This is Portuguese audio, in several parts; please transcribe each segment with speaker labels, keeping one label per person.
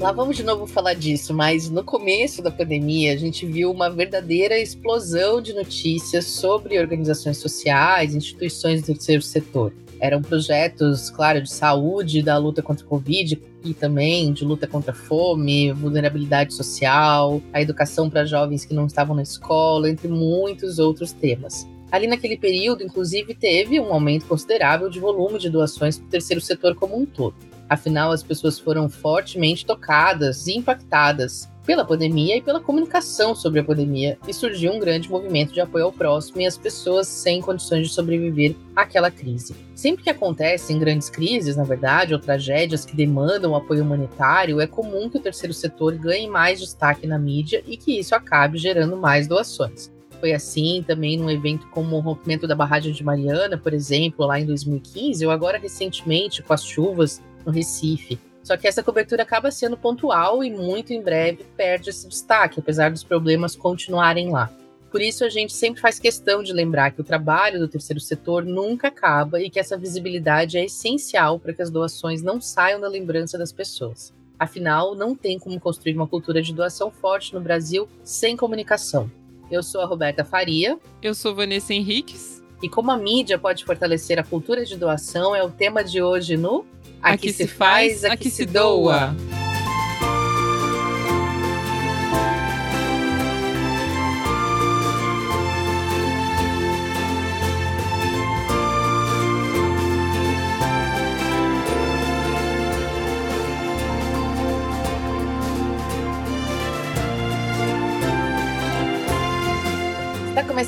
Speaker 1: Lá vamos de novo falar disso, mas no começo da pandemia a gente viu uma verdadeira explosão de notícias sobre organizações sociais, instituições do terceiro setor. Eram projetos, claro, de saúde, da luta contra o Covid e também de luta contra a fome, vulnerabilidade social, a educação para jovens que não estavam na escola, entre muitos outros temas. Ali naquele período, inclusive, teve um aumento considerável de volume de doações para o terceiro setor como um todo. Afinal, as pessoas foram fortemente tocadas e impactadas pela pandemia e pela comunicação sobre a pandemia, e surgiu um grande movimento de apoio ao próximo e às pessoas sem condições de sobreviver àquela crise. Sempre que acontecem grandes crises, na verdade, ou tragédias que demandam apoio humanitário, é comum que o terceiro setor ganhe mais destaque na mídia e que isso acabe gerando mais doações. Foi assim também num evento como o rompimento da barragem de Mariana, por exemplo, lá em 2015, ou agora recentemente com as chuvas no Recife. Só que essa cobertura acaba sendo pontual e muito em breve perde esse destaque, apesar dos problemas continuarem lá. Por isso, a gente sempre faz questão de lembrar que o trabalho do terceiro setor nunca acaba e que essa visibilidade é essencial para que as doações não saiam da lembrança das pessoas. Afinal, não tem como construir uma cultura de doação forte no Brasil sem comunicação. Eu sou a Roberta Faria.
Speaker 2: Eu sou Vanessa Henriques.
Speaker 1: E como a mídia pode fortalecer a cultura de doação é o tema de hoje no
Speaker 2: Aqui, aqui se faz, aqui, aqui se doa.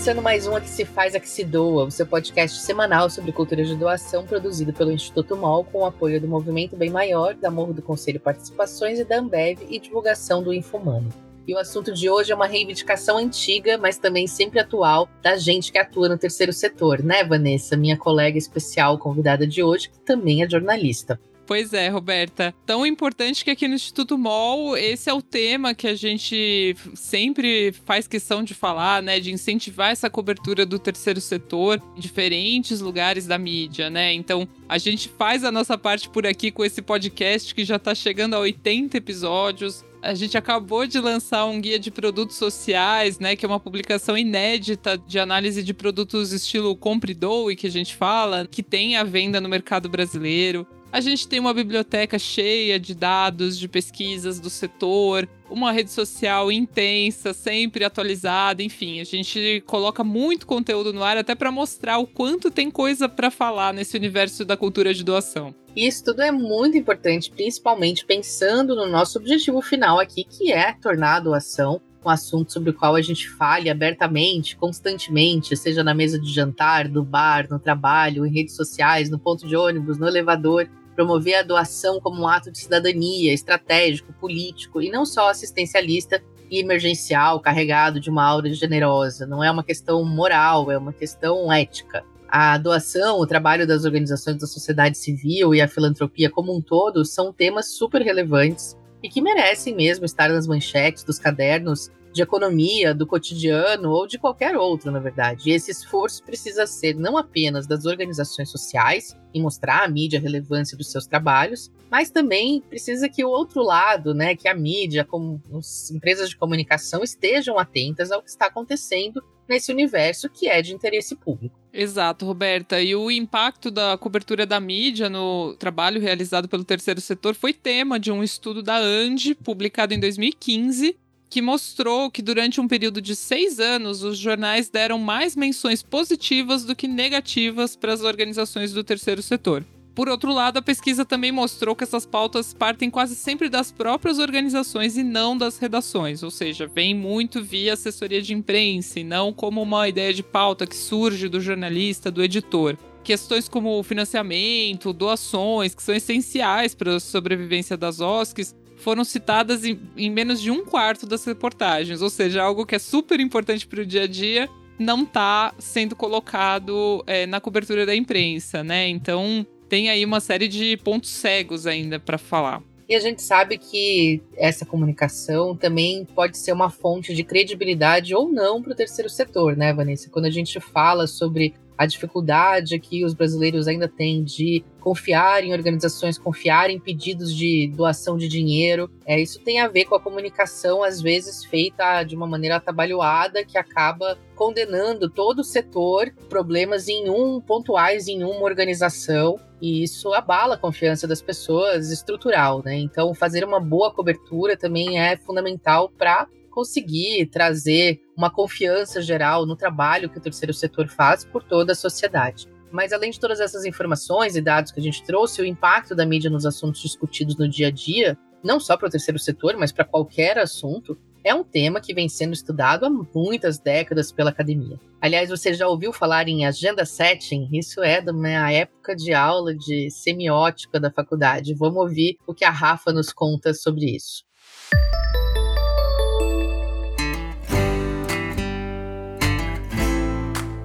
Speaker 1: Começando mais um Aqui Se Faz, Aqui Se Doa, o seu podcast semanal sobre cultura de doação produzido pelo Instituto MOL com o apoio do Movimento Bem Maior, da Morro do Conselho Participações e da Ambev e divulgação do Infomano. E o assunto de hoje é uma reivindicação antiga, mas também sempre atual, da gente que atua no terceiro setor, né, Vanessa, minha colega especial convidada de hoje, que também é jornalista.
Speaker 2: Pois é, Roberta. Tão importante que aqui no Instituto MOL, esse é o tema que a gente sempre faz questão de falar, né? De incentivar essa cobertura do terceiro setor em diferentes lugares da mídia, né? Então, a gente faz a nossa parte por aqui com esse podcast que já está chegando a 80 episódios. A gente acabou de lançar um guia de produtos sociais, né, que é uma publicação inédita de análise de produtos estilo compre e que a gente fala, que tem a venda no mercado brasileiro. A gente tem uma biblioteca cheia de dados, de pesquisas do setor, uma rede social intensa, sempre atualizada, enfim, a gente coloca muito conteúdo no ar até para mostrar o quanto tem coisa para falar nesse universo da cultura de doação.
Speaker 1: Isso tudo é muito importante, principalmente pensando no nosso objetivo final aqui, que é tornar a doação um assunto sobre o qual a gente fale abertamente, constantemente, seja na mesa de jantar, no bar, no trabalho, em redes sociais, no ponto de ônibus, no elevador promover a doação como um ato de cidadania, estratégico, político e não só assistencialista e emergencial, carregado de uma aura generosa. Não é uma questão moral, é uma questão ética. A doação, o trabalho das organizações da sociedade civil e a filantropia como um todo são temas super relevantes e que merecem mesmo estar nas manchetes dos cadernos de economia, do cotidiano ou de qualquer outro, na verdade. E esse esforço precisa ser não apenas das organizações sociais em mostrar à mídia a relevância dos seus trabalhos, mas também precisa que o outro lado, né, que a mídia, como as empresas de comunicação estejam atentas ao que está acontecendo nesse universo que é de interesse público.
Speaker 2: Exato, Roberta. E o impacto da cobertura da mídia no trabalho realizado pelo terceiro setor foi tema de um estudo da ANDI, publicado em 2015, que mostrou que durante um período de seis anos os jornais deram mais menções positivas do que negativas para as organizações do terceiro setor. Por outro lado, a pesquisa também mostrou que essas pautas partem quase sempre das próprias organizações e não das redações, ou seja, vem muito via assessoria de imprensa e não como uma ideia de pauta que surge do jornalista, do editor. Questões como financiamento, doações, que são essenciais para a sobrevivência das OSCs, foram citadas em, em menos de um quarto das reportagens, ou seja, algo que é super importante para o dia a dia não está sendo colocado é, na cobertura da imprensa, né? Então tem aí uma série de pontos cegos ainda para falar.
Speaker 1: E a gente sabe que essa comunicação também pode ser uma fonte de credibilidade ou não para o terceiro setor, né, Vanessa? Quando a gente fala sobre a dificuldade que os brasileiros ainda têm de confiar em organizações, confiar em pedidos de doação de dinheiro. É, isso tem a ver com a comunicação, às vezes feita de uma maneira atabalhoada, que acaba condenando todo o setor, problemas em um, pontuais em uma organização, e isso abala a confiança das pessoas estrutural, né? Então, fazer uma boa cobertura também é fundamental para conseguir trazer uma confiança geral no trabalho que o terceiro setor faz por toda a sociedade. Mas além de todas essas informações e dados que a gente trouxe, o impacto da mídia nos assuntos discutidos no dia a dia, não só para o terceiro setor, mas para qualquer assunto, é um tema que vem sendo estudado há muitas décadas pela academia. Aliás, você já ouviu falar em agenda setting? Isso é da minha época de aula de semiótica da faculdade. Vamos ouvir o que a Rafa nos conta sobre isso.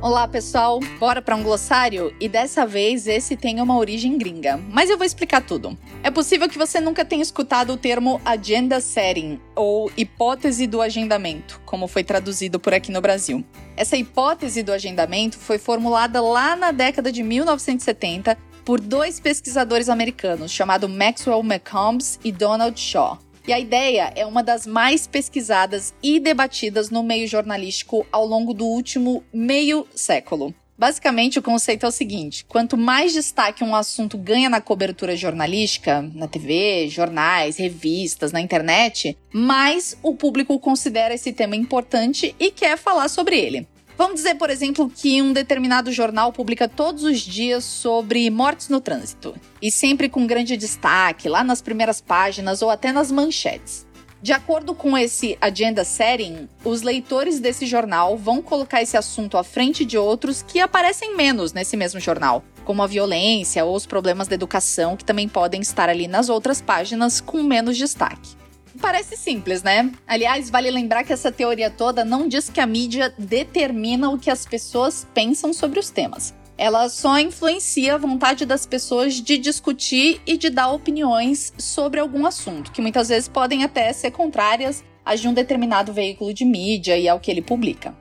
Speaker 3: Olá, pessoal. Bora para um glossário? E dessa vez esse tem uma origem gringa, mas eu vou explicar tudo. É possível que você nunca tenha escutado o termo agenda setting ou hipótese do agendamento, como foi traduzido por aqui no Brasil. Essa hipótese do agendamento foi formulada lá na década de 1970 por dois pesquisadores americanos, chamados Maxwell McCombs e Donald Shaw. E a ideia é uma das mais pesquisadas e debatidas no meio jornalístico ao longo do último meio século. Basicamente, o conceito é o seguinte: quanto mais destaque um assunto ganha na cobertura jornalística, na TV, jornais, revistas, na internet, mais o público considera esse tema importante e quer falar sobre ele. Vamos dizer, por exemplo, que um determinado jornal publica todos os dias sobre mortes no trânsito, e sempre com grande destaque, lá nas primeiras páginas ou até nas manchetes. De acordo com esse agenda setting, os leitores desse jornal vão colocar esse assunto à frente de outros que aparecem menos nesse mesmo jornal, como a violência ou os problemas da educação, que também podem estar ali nas outras páginas com menos destaque. Parece simples, né? Aliás, vale lembrar que essa teoria toda não diz que a mídia determina o que as pessoas pensam sobre os temas. Ela só influencia a vontade das pessoas de discutir e de dar opiniões sobre algum assunto, que muitas vezes podem até ser contrárias às de um determinado veículo de mídia e ao que ele publica.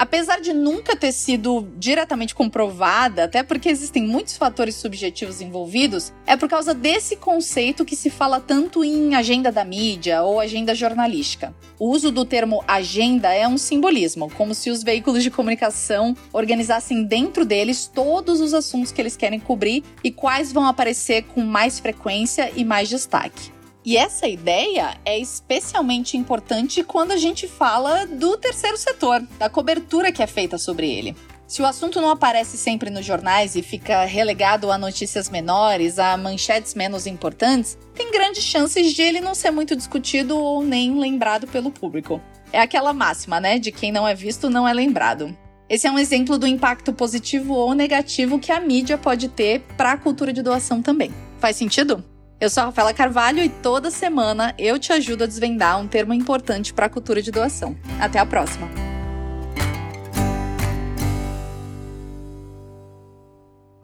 Speaker 3: Apesar de nunca ter sido diretamente comprovada, até porque existem muitos fatores subjetivos envolvidos, é por causa desse conceito que se fala tanto em agenda da mídia ou agenda jornalística. O uso do termo agenda é um simbolismo, como se os veículos de comunicação organizassem dentro deles todos os assuntos que eles querem cobrir e quais vão aparecer com mais frequência e mais destaque. E essa ideia é especialmente importante quando a gente fala do terceiro setor, da cobertura que é feita sobre ele. Se o assunto não aparece sempre nos jornais e fica relegado a notícias menores, a manchetes menos importantes, tem grandes chances de ele não ser muito discutido ou nem lembrado pelo público. É aquela máxima, né? De quem não é visto não é lembrado. Esse é um exemplo do impacto positivo ou negativo que a mídia pode ter para a cultura de doação também. Faz sentido? Eu sou a Rafaela Carvalho e toda semana eu te ajudo a desvendar um termo importante para a cultura de doação. Até a próxima!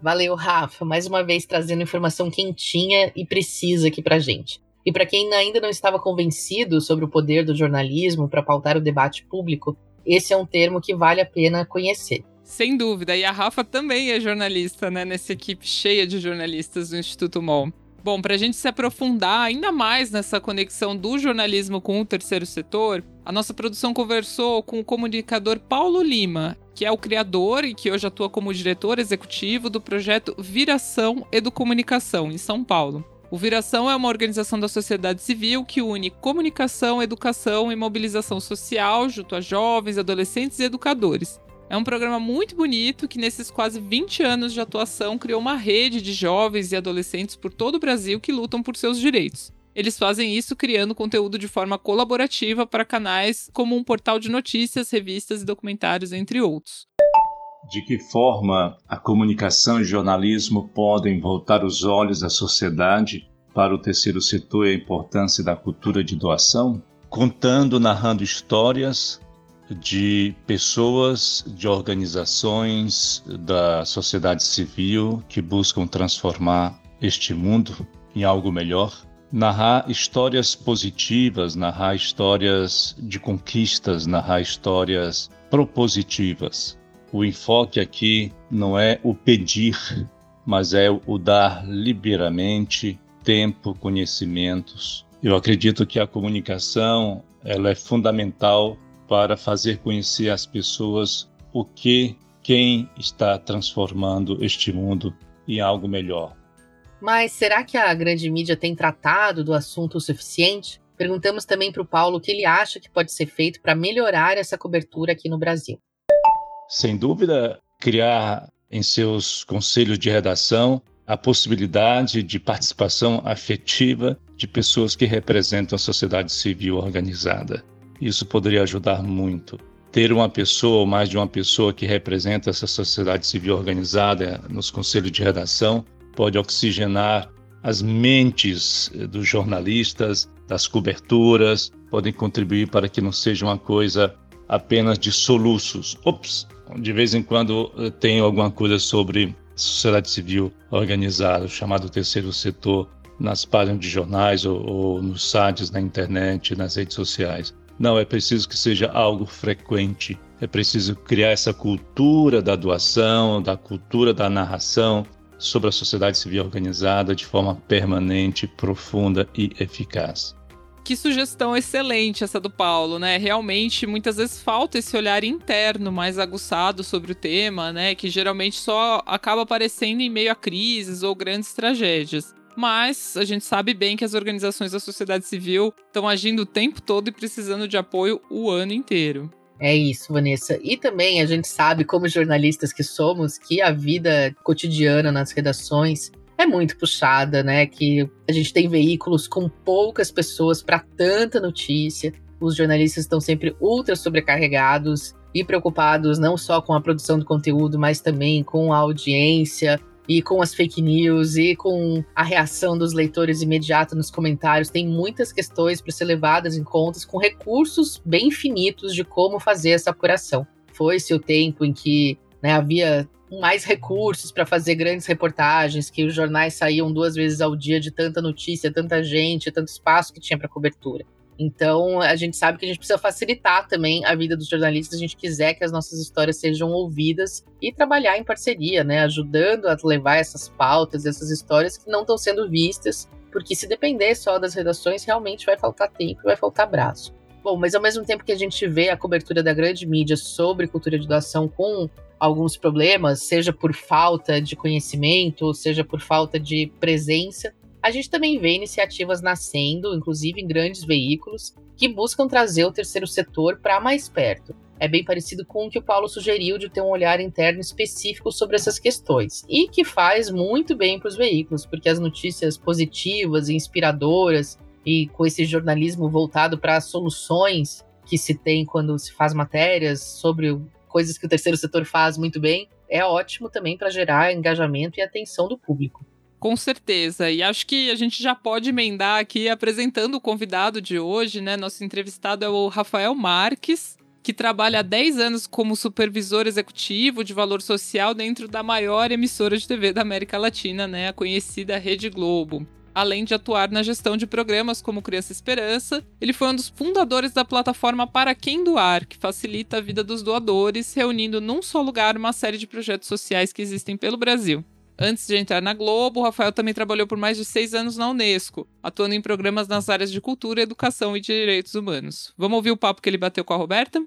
Speaker 1: Valeu, Rafa, mais uma vez trazendo informação quentinha e precisa aqui pra gente. E para quem ainda não estava convencido sobre o poder do jornalismo para pautar o debate público, esse é um termo que vale a pena conhecer.
Speaker 2: Sem dúvida, e a Rafa também é jornalista, né, nessa equipe cheia de jornalistas do Instituto MOL. Bom, para a gente se aprofundar ainda mais nessa conexão do jornalismo com o terceiro setor, a nossa produção conversou com o comunicador Paulo Lima, que é o criador e que hoje atua como diretor executivo do projeto Viração Educomunicação, em São Paulo. O Viração é uma organização da sociedade civil que une comunicação, educação e mobilização social junto a jovens, adolescentes e educadores. É um programa muito bonito que, nesses quase 20 anos de atuação, criou uma rede de jovens e adolescentes por todo o Brasil que lutam por seus direitos. Eles fazem isso criando conteúdo de forma colaborativa para canais como um portal de notícias, revistas e documentários, entre outros.
Speaker 4: De que forma a comunicação e o jornalismo podem voltar os olhos da sociedade para o terceiro setor e a importância da cultura de doação? Contando, narrando histórias de pessoas, de organizações da sociedade civil que buscam transformar este mundo em algo melhor. Narrar histórias positivas, narrar histórias de conquistas, narrar histórias propositivas. o enfoque aqui não é o pedir, mas é o dar liberamente tempo, conhecimentos. Eu acredito que a comunicação ela é fundamental para fazer conhecer às pessoas o que quem está transformando este mundo em algo melhor.
Speaker 1: Mas será que a grande mídia tem tratado do assunto o suficiente? Perguntamos também para o Paulo o que ele acha que pode ser feito para melhorar essa cobertura aqui no Brasil.
Speaker 4: Sem dúvida, criar em seus conselhos de redação a possibilidade de participação afetiva de pessoas que representam a sociedade civil organizada. Isso poderia ajudar muito. Ter uma pessoa ou mais de uma pessoa que representa essa sociedade civil organizada nos conselhos de redação pode oxigenar as mentes dos jornalistas, das coberturas, podem contribuir para que não seja uma coisa apenas de soluços. Ops, de vez em quando eh, tem alguma coisa sobre sociedade civil organizada, chamado terceiro setor, nas páginas de jornais ou, ou nos sites na internet, nas redes sociais. Não, é preciso que seja algo frequente. É preciso criar essa cultura da doação, da cultura da narração sobre a sociedade civil organizada de forma permanente, profunda e eficaz.
Speaker 2: Que sugestão excelente essa do Paulo, né? Realmente, muitas vezes falta esse olhar interno mais aguçado sobre o tema, né? Que geralmente só acaba aparecendo em meio a crises ou grandes tragédias. Mas a gente sabe bem que as organizações da sociedade civil estão agindo o tempo todo e precisando de apoio o ano inteiro.
Speaker 1: É isso, Vanessa. E também a gente sabe, como jornalistas que somos, que a vida cotidiana nas redações é muito puxada, né? Que a gente tem veículos com poucas pessoas para tanta notícia. Os jornalistas estão sempre ultra sobrecarregados e preocupados não só com a produção do conteúdo, mas também com a audiência e com as fake news e com a reação dos leitores imediata nos comentários. Tem muitas questões para ser levadas em contas com recursos bem finitos de como fazer essa apuração. Foi-se o tempo em que né, havia mais recursos para fazer grandes reportagens, que os jornais saíam duas vezes ao dia de tanta notícia, tanta gente, tanto espaço que tinha para cobertura. Então, a gente sabe que a gente precisa facilitar também a vida dos jornalistas, a gente quiser que as nossas histórias sejam ouvidas e trabalhar em parceria, né, ajudando a levar essas pautas, essas histórias que não estão sendo vistas, porque se depender só das redações, realmente vai faltar tempo, vai faltar braço. Bom, mas ao mesmo tempo que a gente vê a cobertura da grande mídia sobre cultura de doação com alguns problemas, seja por falta de conhecimento, seja por falta de presença, a gente também vê iniciativas nascendo, inclusive em grandes veículos, que buscam trazer o terceiro setor para mais perto. É bem parecido com o que o Paulo sugeriu de ter um olhar interno específico sobre essas questões, e que faz muito bem para os veículos, porque as notícias positivas e inspiradoras, e com esse jornalismo voltado para soluções que se tem quando se faz matérias sobre coisas que o terceiro setor faz muito bem, é ótimo também para gerar engajamento e atenção do público.
Speaker 2: Com certeza. E acho que a gente já pode emendar aqui apresentando o convidado de hoje, né? Nosso entrevistado é o Rafael Marques, que trabalha há 10 anos como supervisor executivo de valor social dentro da maior emissora de TV da América Latina, né? A conhecida Rede Globo além de atuar na gestão de programas como Criança Esperança. Ele foi um dos fundadores da plataforma Para Quem Doar, que facilita a vida dos doadores, reunindo num só lugar uma série de projetos sociais que existem pelo Brasil. Antes de entrar na Globo, o Rafael também trabalhou por mais de seis anos na Unesco, atuando em programas nas áreas de cultura, educação e direitos humanos. Vamos ouvir o papo que ele bateu com a Roberta?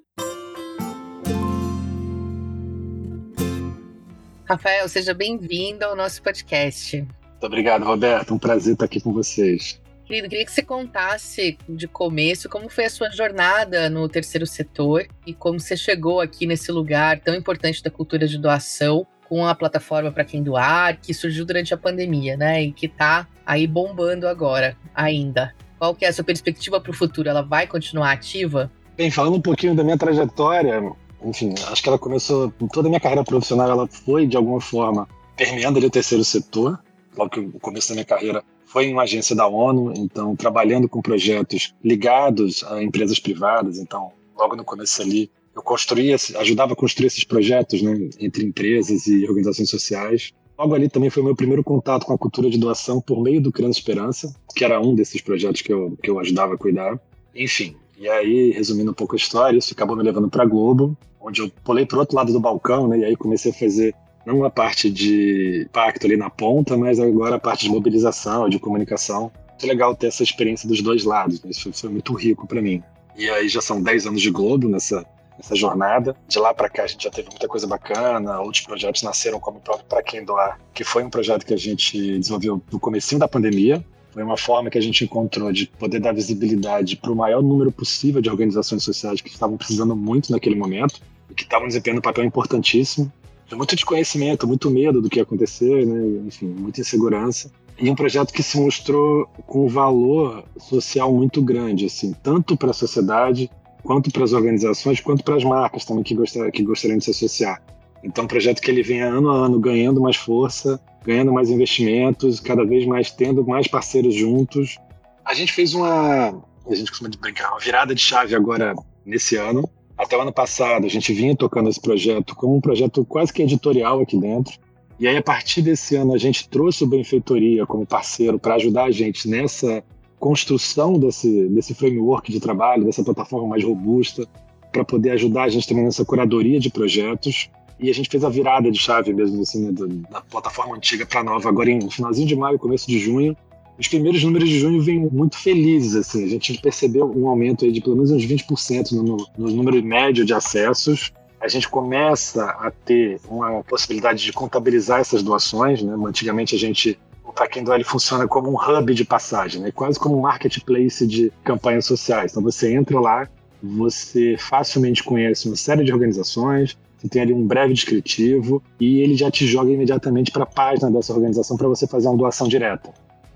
Speaker 1: Rafael, seja bem-vindo ao nosso podcast.
Speaker 5: Muito obrigado, Roberto. Um prazer estar aqui com vocês.
Speaker 1: Querido, queria que você contasse de começo como foi a sua jornada no terceiro setor e como você chegou aqui nesse lugar tão importante da cultura de doação com a plataforma para quem doar, que surgiu durante a pandemia, né? E que está aí bombando agora ainda. Qual que é a sua perspectiva para o futuro? Ela vai continuar ativa?
Speaker 5: Bem, falando um pouquinho da minha trajetória, enfim, acho que ela começou, toda a minha carreira profissional, ela foi de alguma forma permeando ali o terceiro setor logo que o começo da minha carreira foi em uma agência da ONU, então trabalhando com projetos ligados a empresas privadas, então logo no começo ali eu construía, ajudava a construir esses projetos né, entre empresas e organizações sociais. Logo ali também foi o meu primeiro contato com a cultura de doação por meio do Criança Esperança, que era um desses projetos que eu, que eu ajudava a cuidar. Enfim, e aí, resumindo um pouco a história, isso acabou me levando para Globo. onde eu pulei para outro lado do balcão, né? E aí comecei a fazer não a parte de pacto ali na ponta, mas agora a parte de mobilização, de comunicação. Muito legal ter essa experiência dos dois lados, né? isso foi muito rico para mim. E aí já são 10 anos de Globo nessa, nessa jornada. De lá para cá a gente já teve muita coisa bacana, outros projetos nasceram como o próprio Para Quem Doar, que foi um projeto que a gente desenvolveu no comecinho da pandemia, foi uma forma que a gente encontrou de poder dar visibilidade para o maior número possível de organizações sociais que estavam precisando muito naquele momento e que estavam desempenhando um papel importantíssimo. Muito desconhecimento, muito medo do que ia acontecer, né? enfim, muita insegurança. E um projeto que se mostrou com um valor social muito grande, assim, tanto para a sociedade, quanto para as organizações, quanto para as marcas também que, gostar, que gostariam de se associar. Então, um projeto que ele vem ano a ano ganhando mais força, ganhando mais investimentos, cada vez mais tendo mais parceiros juntos. A gente fez uma, a gente costuma brincar, uma virada de chave agora nesse ano. Até o ano passado a gente vinha tocando esse projeto como um projeto quase que editorial aqui dentro. E aí a partir desse ano a gente trouxe o Benfeitoria como parceiro para ajudar a gente nessa construção desse, desse framework de trabalho, dessa plataforma mais robusta, para poder ajudar a gente também nessa curadoria de projetos. E a gente fez a virada de chave mesmo, assim, né, da plataforma antiga para nova, agora em finalzinho de maio, começo de junho. Os primeiros números de junho vêm muito felizes, assim. A gente percebeu um aumento aí de pelo menos uns 20% no, no número médio de acessos. A gente começa a ter uma possibilidade de contabilizar essas doações, né? Antigamente a gente o Para Doa ele funciona como um hub de passagem, né? quase como um marketplace de campanhas sociais. Então você entra lá, você facilmente conhece uma série de organizações, você tem ali um breve descritivo e ele já te joga imediatamente para a página dessa organização para você fazer uma doação direta.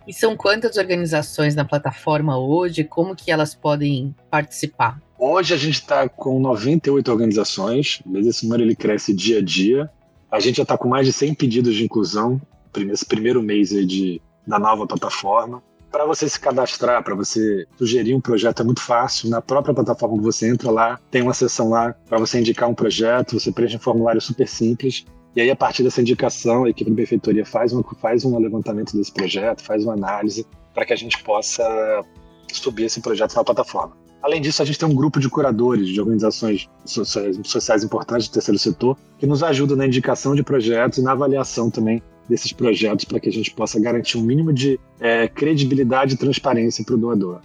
Speaker 1: E são quantas organizações na plataforma hoje? Como que elas podem participar?
Speaker 5: Hoje a gente está com 98 organizações, mas esse número ele cresce dia a dia. A gente já está com mais de 100 pedidos de inclusão nesse primeiro mês de, da nova plataforma. Para você se cadastrar, para você sugerir um projeto é muito fácil. Na própria plataforma você entra lá, tem uma seção lá para você indicar um projeto, você preenche um formulário super simples. E aí, a partir dessa indicação, a equipe da benfeitoria faz, uma, faz um levantamento desse projeto, faz uma análise para que a gente possa subir esse projeto na plataforma. Além disso, a gente tem um grupo de curadores de organizações sociais, sociais importantes do terceiro setor que nos ajudam na indicação de projetos e na avaliação também desses projetos para que a gente possa garantir um mínimo de é, credibilidade e transparência para o doador.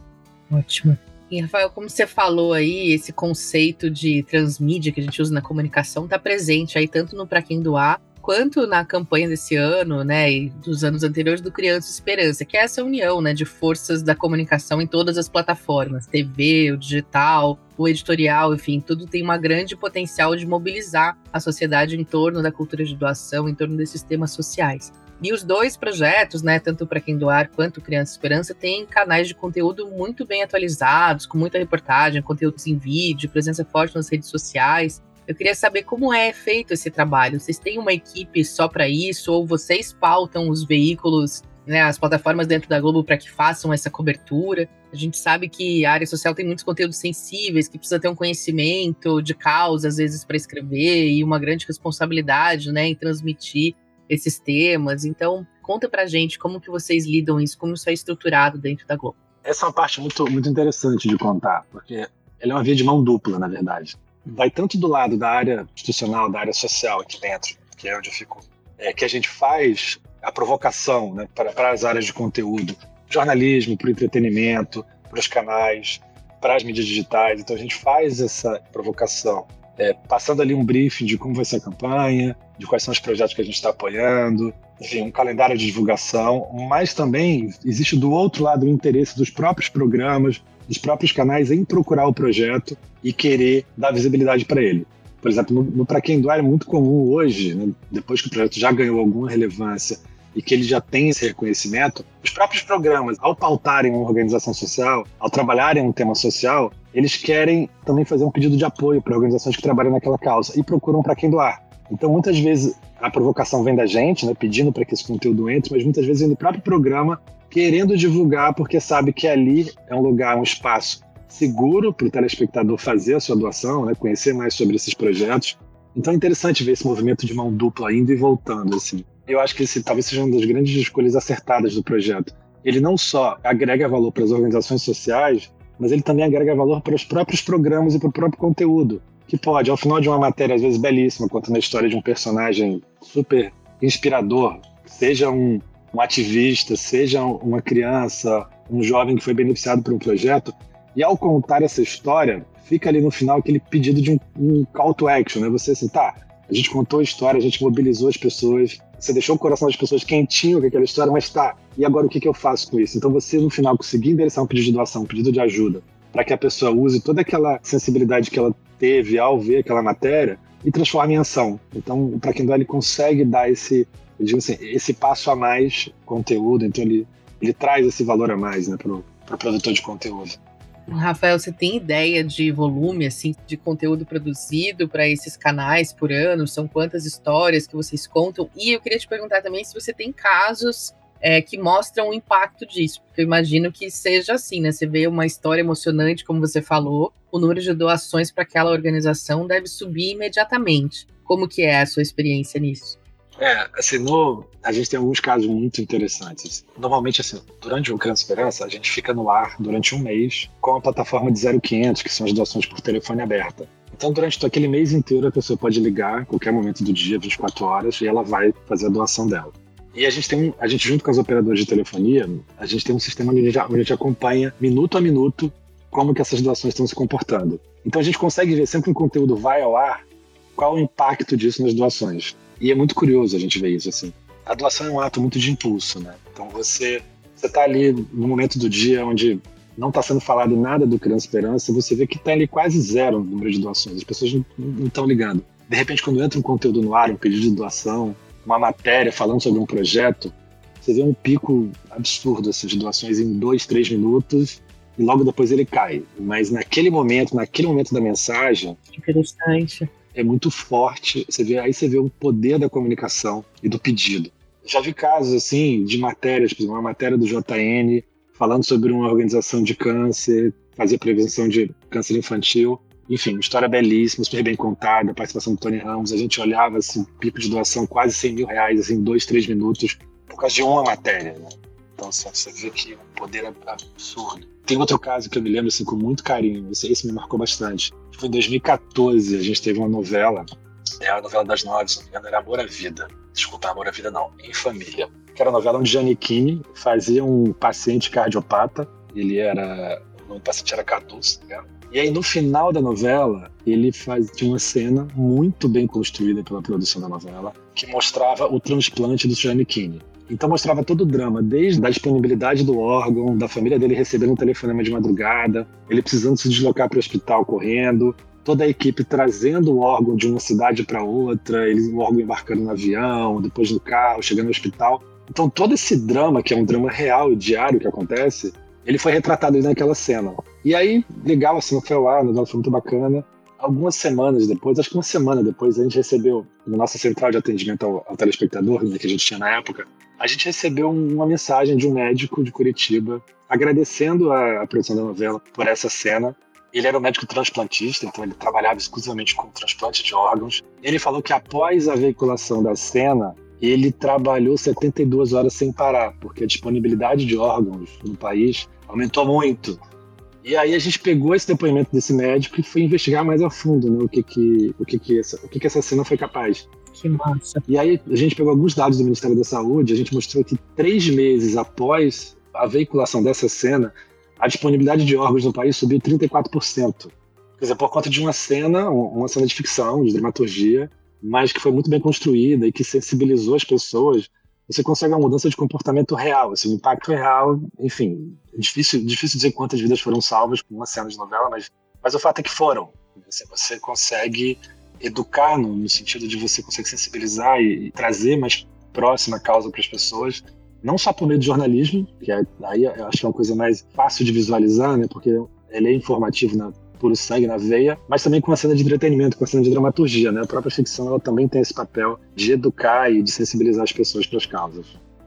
Speaker 1: Ótimo. E, Rafael, como você falou aí, esse conceito de transmídia que a gente usa na comunicação está presente aí tanto no Para Quem Doar, quanto na campanha desse ano, né, e dos anos anteriores do Criança Esperança, que é essa união, né, de forças da comunicação em todas as plataformas, TV, o digital, o editorial, enfim, tudo tem uma grande potencial de mobilizar a sociedade em torno da cultura de doação, em torno desses temas sociais. E os dois projetos, né, tanto para quem doar quanto Criança Esperança, têm canais de conteúdo muito bem atualizados, com muita reportagem, conteúdos em vídeo, presença forte nas redes sociais. Eu queria saber como é feito esse trabalho. Vocês têm uma equipe só para isso ou vocês pautam os veículos, né, as plataformas dentro da Globo para que façam essa cobertura? A gente sabe que a área social tem muitos conteúdos sensíveis, que precisa ter um conhecimento de causa às vezes para escrever e uma grande responsabilidade, né, em transmitir esses temas. Então, conta pra gente como que vocês lidam isso, como isso é estruturado dentro da Globo.
Speaker 5: Essa é uma parte muito, muito interessante de contar, porque ela é uma via de mão dupla, na verdade vai tanto do lado da área institucional, da área social aqui dentro, que é onde eu fico, é, que a gente faz a provocação né, para, para as áreas de conteúdo, jornalismo, para o entretenimento, para os canais, para as mídias digitais. Então a gente faz essa provocação, é, passando ali um briefing de como vai ser a campanha, de quais são os projetos que a gente está apoiando, enfim, um calendário de divulgação, mas também existe do outro lado o interesse dos próprios programas, dos próprios canais em procurar o projeto e querer dar visibilidade para ele. Por exemplo, no, no Para Quem Doar é muito comum hoje, né, depois que o projeto já ganhou alguma relevância e que ele já tem esse reconhecimento, os próprios programas, ao pautarem uma organização social, ao trabalharem um tema social, eles querem também fazer um pedido de apoio para organizações que trabalham naquela causa e procuram para quem doar. Então, muitas vezes a provocação vem da gente, né, pedindo para que esse conteúdo entre, mas muitas vezes vem do próprio programa querendo divulgar porque sabe que ali é um lugar, um espaço seguro para o telespectador fazer a sua doação, né, conhecer mais sobre esses projetos. Então é interessante ver esse movimento de mão dupla indo e voltando assim. Eu acho que esse talvez seja uma das grandes escolhas acertadas do projeto. Ele não só agrega valor para as organizações sociais, mas ele também agrega valor para os próprios programas e para o próprio conteúdo. que pode, ao final de uma matéria, às vezes belíssima, contando a história de um personagem super inspirador, seja um, um ativista, seja uma criança, um jovem que foi beneficiado por um projeto, e ao contar essa história, fica ali no final aquele pedido de um, um call to action, né? Você assim, tá, a gente contou a história, a gente mobilizou as pessoas, você deixou o coração das pessoas quentinho com aquela história, mas tá, e agora o que, que eu faço com isso? Então você, no final, conseguir endereçar um pedido de doação, um pedido de ajuda, para que a pessoa use toda aquela sensibilidade que ela teve ao ver aquela matéria e transforme em ação. Então, para quem dá, ele consegue dar esse, assim, esse passo a mais conteúdo, então ele, ele traz esse valor a mais né, para o pro produtor de conteúdo.
Speaker 1: Rafael, você tem ideia de volume assim de conteúdo produzido para esses canais por ano? São quantas histórias que vocês contam? E eu queria te perguntar também se você tem casos é, que mostram o impacto disso, porque eu imagino que seja assim, né? Você vê uma história emocionante, como você falou, o número de doações para aquela organização deve subir imediatamente. Como que é a sua experiência nisso?
Speaker 5: É, assim, no, a gente tem alguns casos muito interessantes. Normalmente, assim, durante o Criança Esperança, a gente fica no ar durante um mês com a plataforma de 0500, que são as doações por telefone aberta. Então, durante aquele mês inteiro, a pessoa pode ligar qualquer momento do dia, 24 horas, e ela vai fazer a doação dela. E a gente tem, a gente junto com as operadoras de telefonia, a gente tem um sistema onde a gente, onde a gente acompanha minuto a minuto como que essas doações estão se comportando. Então a gente consegue ver sempre que um conteúdo vai ao ar, qual o impacto disso nas doações. E é muito curioso a gente ver isso assim. A doação é um ato muito de impulso, né? Então você você está ali no momento do dia onde não está sendo falado nada do Criança Esperança, você vê que está ali quase zero o número de doações. As pessoas não estão ligando. De repente, quando entra um conteúdo no ar, um pedido de doação, uma matéria falando sobre um projeto, você vê um pico absurdo assim, de doações em dois, três minutos e logo depois ele cai. Mas naquele momento, naquele momento da mensagem,
Speaker 1: interessante
Speaker 5: é muito forte. Você vê, aí você vê o poder da comunicação e do pedido. Já vi casos assim de matérias, por exemplo, uma matéria do JN falando sobre uma organização de câncer, fazer prevenção de câncer infantil. Enfim, uma história belíssima, super bem contada, participação do Tony Ramos. A gente olhava assim, pico de doação quase 100 mil reais, assim, dois, três minutos, por causa de uma matéria. Né? Então assim, você vê que o poder é absurdo. Tem outro caso que eu me lembro assim, com muito carinho, esse, esse me marcou bastante. Foi em 2014, a gente teve uma novela, é a novela das nove, se não me engano, era Amor à Vida. Desculpa, Amor à Vida não, Em Família. Que era a novela onde Giannichini fazia um paciente cardiopata, ele era. O paciente era Cadu, me engano. E aí, no final da novela, ele faz uma cena muito bem construída pela produção da novela, que mostrava o transplante do Giannichini. Então mostrava todo o drama, desde a disponibilidade do órgão, da família dele recebendo um telefonema de madrugada, ele precisando se deslocar para o hospital correndo, toda a equipe trazendo o órgão de uma cidade para outra, ele, o órgão embarcando no avião, depois no carro, chegando no hospital. Então todo esse drama, que é um drama real e diário que acontece, ele foi retratado naquela cena. E aí, legal, assim, foi lá, foi muito bacana. Algumas semanas depois, acho que uma semana depois, a gente recebeu, na nossa central de atendimento ao, ao telespectador, né, que a gente tinha na época, a gente recebeu uma mensagem de um médico de Curitiba agradecendo a, a produção da novela por essa cena. Ele era um médico transplantista, então ele trabalhava exclusivamente com transplante de órgãos. Ele falou que após a veiculação da cena, ele trabalhou 72 horas sem parar, porque a disponibilidade de órgãos no país aumentou muito. E aí a gente pegou esse depoimento desse médico e foi investigar mais a fundo né, o que que, o que, que, essa, o que, que essa cena foi capaz.
Speaker 1: Que massa.
Speaker 5: E aí a gente pegou alguns dados do Ministério da Saúde, a gente mostrou que três meses após a veiculação dessa cena, a disponibilidade de órgãos no país subiu 34%. Quer dizer, por conta de uma cena, uma cena de ficção, de dramaturgia, mas que foi muito bem construída e que sensibilizou as pessoas, você consegue uma mudança de comportamento real, um impacto real, enfim, é difícil, difícil dizer quantas vidas foram salvas com uma cena de novela, mas, mas o fato é que foram. Você, consegue educar no, no, sentido de você conseguir sensibilizar e, e trazer mais próxima a causa para as pessoas, não só por meio do jornalismo, que é, aí eu acho que é uma coisa mais fácil de visualizar, né, porque ele é informativo na puro sangue na veia, mas também com uma cena de entretenimento, com uma cena de dramaturgia, né? A própria ficção ela também tem esse papel de educar e de sensibilizar as pessoas para as causas.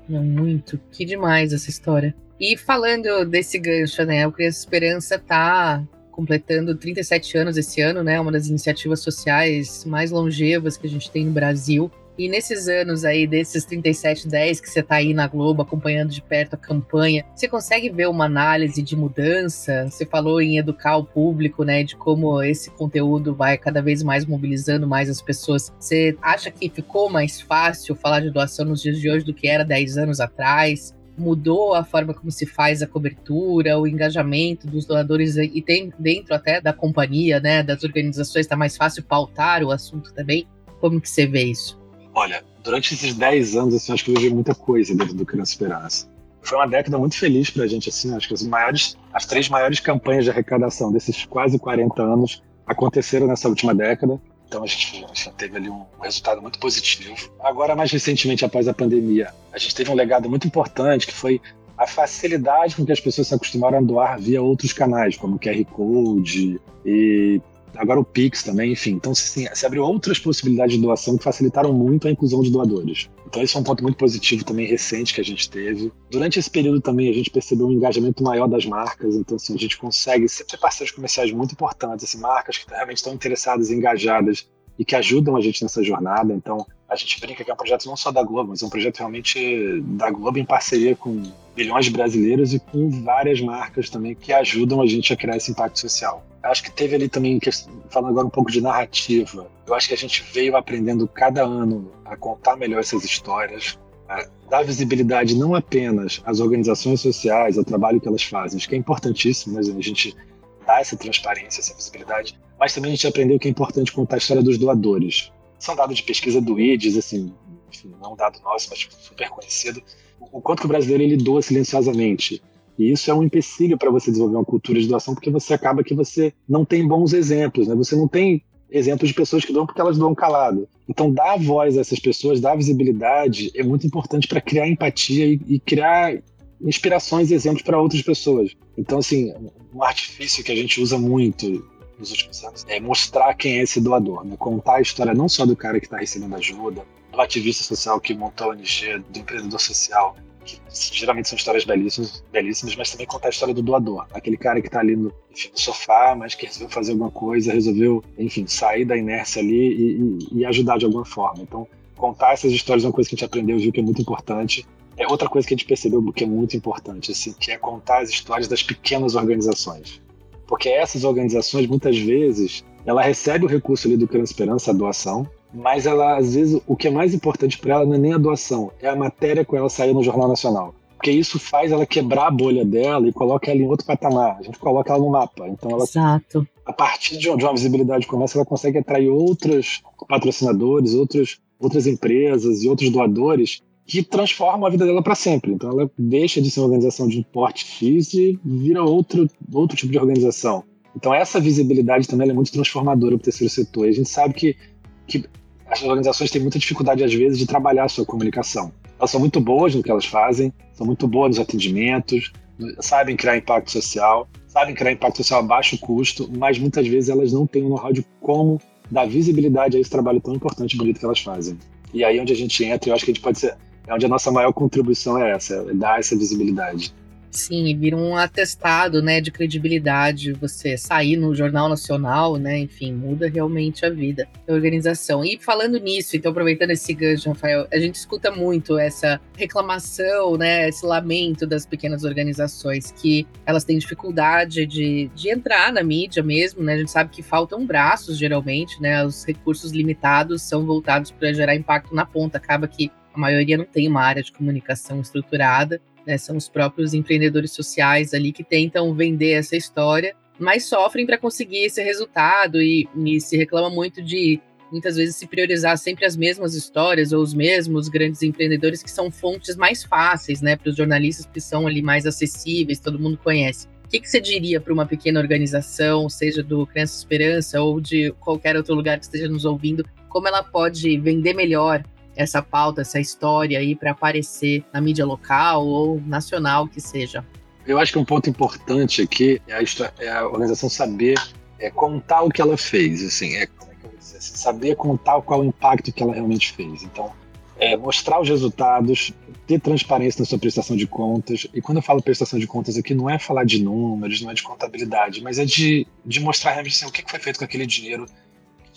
Speaker 1: É muito, que demais essa história. E falando desse gancho, né? O Criança Esperança tá completando 37 anos esse ano, né? Uma das iniciativas sociais mais longevas que a gente tem no Brasil. E nesses anos aí, desses 3710 que você tá aí na Globo acompanhando de perto a campanha, você consegue ver uma análise de mudança? Você falou em educar o público, né, de como esse conteúdo vai cada vez mais mobilizando mais as pessoas. Você acha que ficou mais fácil falar de doação nos dias de hoje do que era 10 anos atrás? mudou a forma como se faz a cobertura, o engajamento dos doadores e tem dentro até da companhia, né, das organizações, está mais fácil pautar o assunto também. Como que você vê isso?
Speaker 5: Olha, durante esses 10 anos, assim, acho que eu vi muita coisa dentro do Criança Esperança. Foi uma década muito feliz pra gente, assim, acho que as maiores, as três maiores campanhas de arrecadação desses quase 40 anos aconteceram nessa última década. Então a gente, a gente, teve ali um resultado muito positivo. Agora, mais recentemente, após a pandemia, a gente teve um legado muito importante que foi a facilidade com que as pessoas se acostumaram a doar via outros canais, como QR Code e agora o Pix também, enfim. Então se, se abriu outras possibilidades de doação que facilitaram muito a inclusão de doadores. Então esse é um ponto muito positivo também recente que a gente teve. Durante esse período também a gente percebeu um engajamento maior das marcas, então assim, a gente consegue sempre ter parceiros comerciais muito importantes, assim, marcas que realmente estão interessadas e engajadas e que ajudam a gente nessa jornada. Então a gente brinca que é um projeto não só da Globo, mas é um projeto realmente da Globo em parceria com milhões de brasileiros e com várias marcas também que ajudam a gente a criar esse impacto social. Acho que teve ali também, falando agora um pouco de narrativa, eu acho que a gente veio aprendendo cada ano a contar melhor essas histórias, dar visibilidade não apenas às organizações sociais, ao trabalho que elas fazem, acho que é importantíssimo, mas a gente dá essa transparência, essa visibilidade, mas também a gente aprendeu que é importante contar a história dos doadores são dados de pesquisa do IDES, assim, enfim, não um dado nosso, mas super conhecido, o quanto que o brasileiro ele doa silenciosamente. E isso é um empecilho para você desenvolver uma cultura de doação, porque você acaba que você não tem bons exemplos, né? Você não tem exemplos de pessoas que doam porque elas doam calado. Então, dar voz a essas pessoas, dar visibilidade, é muito importante para criar empatia e, e criar inspirações e exemplos para outras pessoas. Então, assim, um artifício que a gente usa muito nos últimos anos é mostrar quem é esse doador, né? contar a história não só do cara que está recebendo ajuda, do ativista social que montou a ONG, do empreendedor social, que geralmente são histórias belíssimas, belíssimas, mas também contar a história do doador, aquele cara que está ali no, enfim, no, sofá, mas que resolveu fazer alguma coisa, resolveu, enfim, sair da inércia ali e, e, e ajudar de alguma forma. Então, contar essas histórias é uma coisa que a gente aprendeu, viu que é muito importante. É outra coisa que a gente percebeu que é muito importante, assim, que é contar as histórias das pequenas organizações. Porque essas organizações, muitas vezes, ela recebe o recurso ali do Criança Esperança, a doação, mas ela, às vezes, o que é mais importante para ela não é nem a doação, é a matéria com ela sair no Jornal Nacional. Porque isso faz ela quebrar a bolha dela e coloca ela em outro patamar. A gente coloca ela no mapa. Então ela,
Speaker 1: Exato.
Speaker 5: a partir de uma visibilidade como essa, ela consegue atrair outros patrocinadores, outros, outras empresas e outros doadores que transformam a vida dela para sempre. Então ela deixa de ser uma organização de porte X e vira outro, outro tipo de organização. Então essa visibilidade também é muito transformadora para o terceiro setor. E a gente sabe que, que as organizações têm muita dificuldade às vezes de trabalhar a sua comunicação. Elas são muito boas no que elas fazem, são muito boas nos atendimentos, sabem criar impacto social, sabem criar impacto social a baixo custo, mas muitas vezes elas não têm o know-how de como dar visibilidade a esse trabalho tão importante e bonito que elas fazem. E aí onde a gente entra, eu acho que a gente pode ser é onde a nossa maior contribuição é essa, é dar essa visibilidade.
Speaker 1: Sim, vira um atestado, né, de credibilidade, você sair no Jornal Nacional, né, enfim, muda realmente a vida da organização. E falando nisso, então aproveitando esse gancho, Rafael, a gente escuta muito essa reclamação, né, esse lamento das pequenas organizações que elas têm dificuldade de, de entrar na mídia mesmo, né, a gente sabe que faltam braços geralmente, né, os recursos limitados são voltados para gerar impacto na ponta, acaba que a maioria não tem uma área de comunicação estruturada, né? São os próprios empreendedores sociais ali que tentam vender essa história, mas sofrem para conseguir esse resultado e, e se reclama muito de muitas vezes se priorizar sempre as mesmas histórias ou os mesmos grandes empreendedores que são fontes mais fáceis, né, para os jornalistas que são ali mais acessíveis, todo mundo conhece. O que, que você diria para uma pequena organização, seja do Criança Esperança ou de qualquer outro lugar que esteja nos ouvindo, como ela pode vender melhor essa pauta, essa história aí para aparecer na mídia local ou nacional que seja.
Speaker 5: Eu acho que um ponto importante aqui é a, é a organização saber é, contar o que ela fez, assim, é, é dizer, assim, saber contar qual o impacto que ela realmente fez. Então, é, mostrar os resultados, ter transparência na sua prestação de contas. E quando eu falo prestação de contas aqui, não é falar de números, não é de contabilidade, mas é de, de mostrar realmente assim, o que foi feito com aquele dinheiro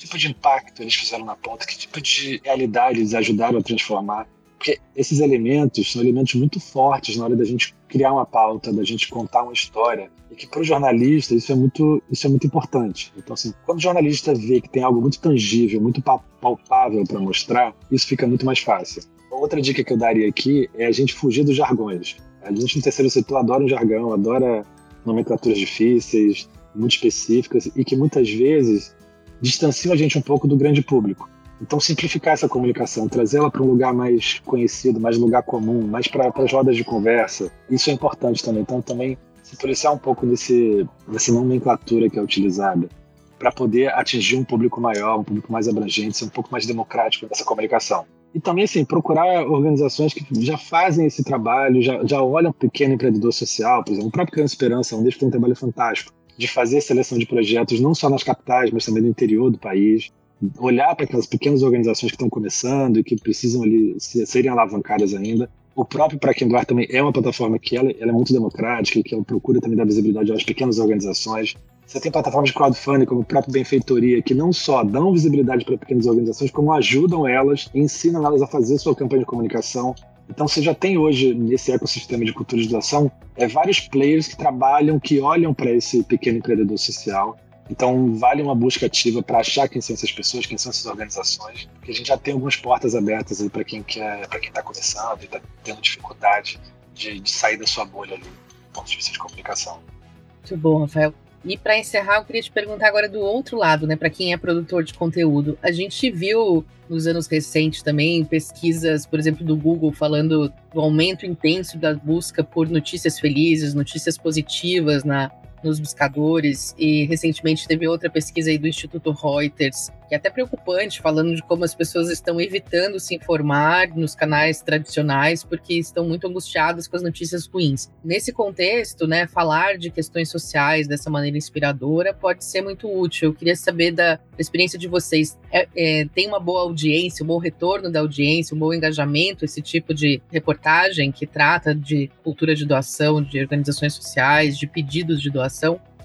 Speaker 5: tipo de impacto eles fizeram na ponta? Que tipo de realidade eles ajudaram a transformar? Porque esses elementos são elementos muito fortes na hora da gente criar uma pauta, da gente contar uma história. E que para o jornalista isso é muito, isso é muito importante. Então, assim, quando o jornalista vê que tem algo muito tangível, muito palpável para mostrar, isso fica muito mais fácil. Outra dica que eu daria aqui é a gente fugir dos jargões. A gente no terceiro setor adora um jargão, adora nomenclaturas difíceis, muito específicas e que muitas vezes distanciam a gente um pouco do grande público. Então, simplificar essa comunicação, trazê-la para um lugar mais conhecido, mais lugar comum, mais para as rodas de conversa, isso é importante também. Então, também se policiar um pouco nesse, nessa nomenclatura que é utilizada, para poder atingir um público maior, um público mais abrangente, ser um pouco mais democrático nessa comunicação. E também, assim, procurar organizações que já fazem esse trabalho, já, já olham pequeno empreendedor social, por exemplo, o próprio Criança Esperança, onde tem um trabalho fantástico de fazer seleção de projetos não só nas capitais, mas também no interior do país olhar para aquelas pequenas organizações que estão começando e que precisam ali serem alavancadas ainda. O próprio Para Quem também é uma plataforma que ela, ela é muito democrática e que ela procura também dar visibilidade às pequenas organizações. Você tem plataformas de crowdfunding como o próprio Benfeitoria, que não só dão visibilidade para pequenas organizações, como ajudam elas, ensinam elas a fazer sua campanha de comunicação. Então você já tem hoje, nesse ecossistema de cultura de doação, é, vários players que trabalham, que olham para esse pequeno empreendedor social então, vale uma busca ativa para achar quem são essas pessoas, quem são essas organizações, porque a gente já tem algumas portas abertas aí para quem quer, para quem está começando e está tendo dificuldade de, de, sair da sua bolha ali, do ponto de vista de comunicação.
Speaker 1: Muito bom, Rafael. E para encerrar, eu queria te perguntar agora do outro lado, né, para quem é produtor de conteúdo. A gente viu nos anos recentes também pesquisas, por exemplo, do Google falando do aumento intenso da busca por notícias felizes, notícias positivas na nos buscadores e recentemente teve outra pesquisa aí do Instituto Reuters, que é até preocupante, falando de como as pessoas estão evitando se informar nos canais tradicionais porque estão muito angustiadas com as notícias ruins. Nesse contexto, né, falar de questões sociais dessa maneira inspiradora pode ser muito útil. Eu queria saber da experiência de vocês. É, é, tem uma boa audiência, um bom retorno da audiência, um bom engajamento, esse tipo de reportagem que trata de cultura de doação, de organizações sociais, de pedidos de doação?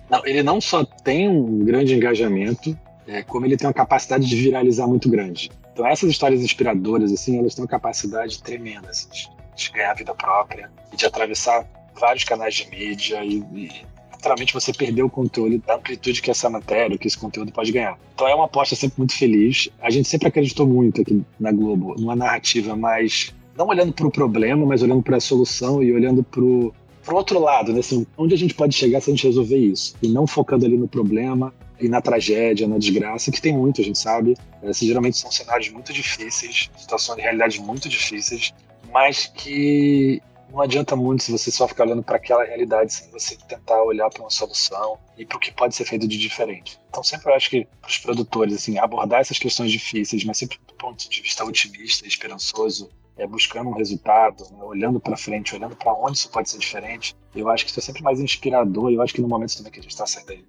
Speaker 5: Não, ele não só tem um grande engajamento, é, como ele tem uma capacidade de viralizar muito grande. Então essas histórias inspiradoras, assim, elas têm uma capacidade tremenda assim, de, ganhar vida própria e de atravessar vários canais de mídia e, e literalmente você perder o controle da amplitude que essa matéria, que esse conteúdo pode ganhar. Então é uma aposta sempre muito feliz. A gente sempre acreditou muito aqui na Globo numa narrativa mais não olhando para o problema, mas olhando para a solução e olhando para o pro outro lado, né? Assim, onde a gente pode chegar se a gente resolver isso? E não focando ali no problema e na tragédia, na desgraça, que tem muito, a gente sabe. Esses geralmente são cenários muito difíceis, situações de realidade muito difíceis, mas que não adianta muito se você só ficar olhando para aquela realidade sem você tentar olhar para uma solução e para o que pode ser feito de diferente. Então, sempre eu acho que para os produtores, assim, abordar essas questões difíceis, mas sempre do ponto de vista otimista, esperançoso, é, buscando um resultado, né, olhando para frente, olhando para onde isso pode ser diferente. Eu acho que isso é sempre mais inspirador. Eu acho que no momento também que a gente está saindo aí,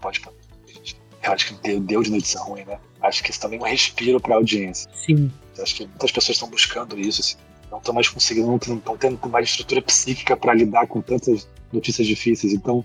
Speaker 5: pode eu acho que deu, deu de notícia ruim, né? Acho que isso também é um respiro para a audiência.
Speaker 1: Sim.
Speaker 5: Eu acho que muitas pessoas estão buscando isso, assim, não estão mais conseguindo, não estão tendo mais estrutura psíquica para lidar com tantas notícias difíceis. Então,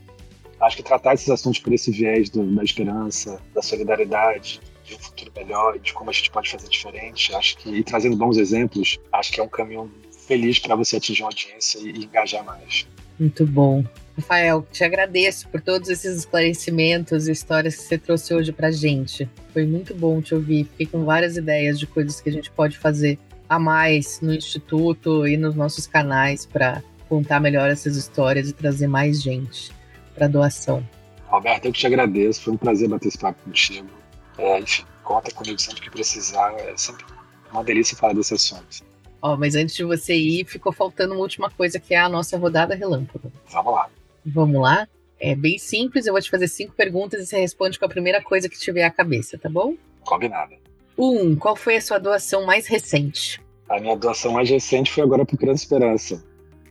Speaker 5: acho que tratar esses assuntos por esse viés do, da esperança, da solidariedade, de um futuro melhor e de como a gente pode fazer diferente. Acho que, e trazendo bons exemplos, acho que é um caminho feliz para você atingir uma audiência e, e engajar mais.
Speaker 1: Muito bom. Rafael, te agradeço por todos esses esclarecimentos e histórias que você trouxe hoje para gente. Foi muito bom te ouvir. Fiquei com várias ideias de coisas que a gente pode fazer a mais no Instituto e nos nossos canais para contar melhor essas histórias e trazer mais gente para doação.
Speaker 5: Roberto, eu que te agradeço. Foi um prazer bater esse papo contigo. É, enfim, conta comigo sempre que precisar. É sempre uma delícia falar desse assunto.
Speaker 1: Ó, mas antes de você ir, ficou faltando uma última coisa que é a nossa rodada relâmpago.
Speaker 5: Vamos lá.
Speaker 1: Vamos lá? É bem simples, eu vou te fazer cinco perguntas e você responde com a primeira coisa que tiver à cabeça, tá bom?
Speaker 5: Combinado.
Speaker 1: Um, qual foi a sua doação mais recente?
Speaker 5: A minha doação mais recente foi agora para o Criança Esperança.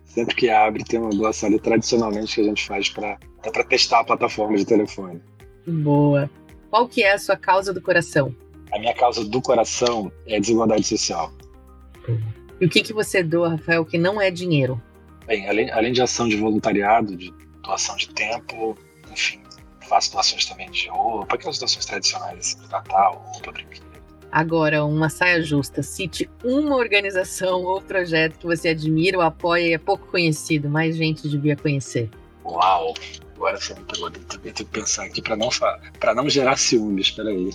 Speaker 5: Sempre que abre, tem uma doação ali tradicionalmente que a gente faz para testar a plataforma de telefone.
Speaker 1: Boa. Qual que é a sua causa do coração?
Speaker 5: A minha causa do coração é a desigualdade social.
Speaker 1: E o que, que você doa, Rafael, que não é dinheiro?
Speaker 5: Bem, além, além de ação de voluntariado, de doação de tempo, enfim, faço doações também de roupa, aquelas doações tradicionais, assim, Natal, roupa, brinquedo.
Speaker 1: Agora, uma saia justa. Cite uma organização ou projeto que você admira ou apoia e é pouco conhecido, mais gente devia conhecer.
Speaker 5: Uau! Agora você me pegou. Eu tenho que pensar aqui para não, pra não gerar ciúmes. Peraí.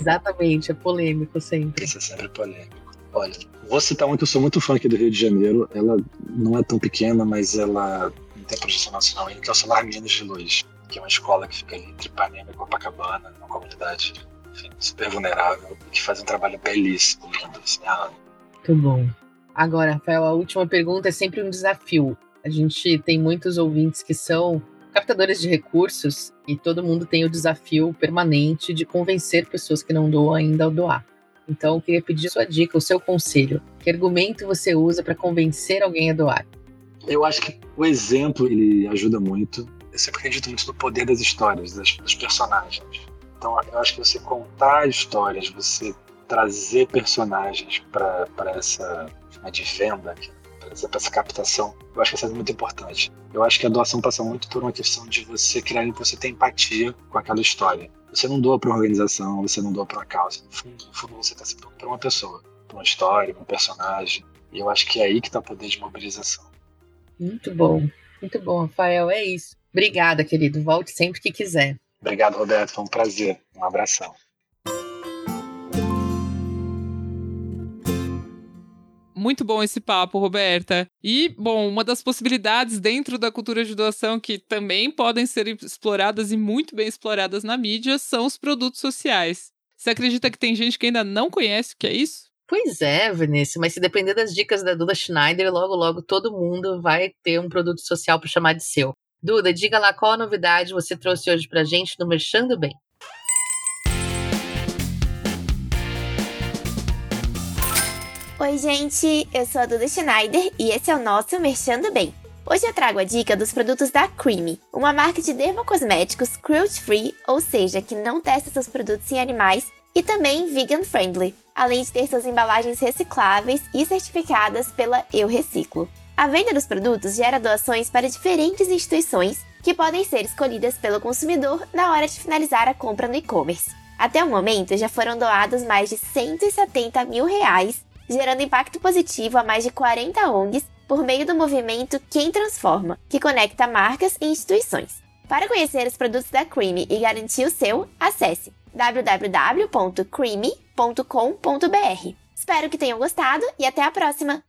Speaker 1: Exatamente, é polêmico sempre.
Speaker 5: Isso é sempre polêmico. Olha, vou citar uma que eu sou muito fã aqui do Rio de Janeiro. Ela não é tão pequena, mas ela tem projeção nacional ainda, que é o Solar Minas de Luz, que é uma escola que fica entre Ipanema e Copacabana, uma comunidade enfim, super vulnerável, que faz um trabalho belíssimo, lindo. Assim, ah.
Speaker 1: Muito bom. Agora, Rafael, a última pergunta é sempre um desafio. A gente tem muitos ouvintes que são captadores de recursos e todo mundo tem o desafio permanente de convencer pessoas que não doam ainda a doar. Então, eu queria pedir sua dica, o seu conselho. Que argumento você usa para convencer alguém a doar?
Speaker 5: Eu acho que o exemplo ele ajuda muito. Eu sempre acredito muito no poder das histórias, das, dos personagens. Então, eu acho que você contar histórias, você trazer personagens para essa de venda, para essa, essa captação, eu acho que isso é muito importante. Eu acho que a doação passa muito por uma questão de você criar, você ter empatia com aquela história. Você não doa para uma organização, você não doa para uma causa. No fundo, no fundo você está se doando para uma pessoa, para uma história, para um personagem. E eu acho que é aí que está o poder de mobilização.
Speaker 1: Muito bom, muito bom, Rafael. É isso. Obrigada, querido. Volte sempre que quiser.
Speaker 5: Obrigado, Roberto. Foi um prazer. Um abração.
Speaker 2: Muito bom esse papo, Roberta. E, bom, uma das possibilidades dentro da cultura de doação que também podem ser exploradas e muito bem exploradas na mídia são os produtos sociais. Você acredita que tem gente que ainda não conhece o que é isso?
Speaker 1: Pois é, Vanessa, mas se depender das dicas da Duda Schneider, logo logo todo mundo vai ter um produto social para chamar de seu. Duda, diga lá qual a novidade você trouxe hoje pra gente no Merchando Bem.
Speaker 6: Oi, gente, eu sou a Duda Schneider e esse é o nosso Merchando Bem. Hoje eu trago a dica dos produtos da Creamy, uma marca de dermocosméticos cruelty-free, ou seja, que não testa seus produtos em animais, e também vegan friendly, além de ter suas embalagens recicláveis e certificadas pela Eu Reciclo. A venda dos produtos gera doações para diferentes instituições que podem ser escolhidas pelo consumidor na hora de finalizar a compra no e-commerce. Até o momento já foram doados mais de 170 mil reais gerando impacto positivo a mais de 40 ONGs por meio do movimento Quem Transforma, que conecta marcas e instituições. Para conhecer os produtos da Creamy e garantir o seu, acesse www.creamy.com.br. Espero que tenham gostado e até a próxima!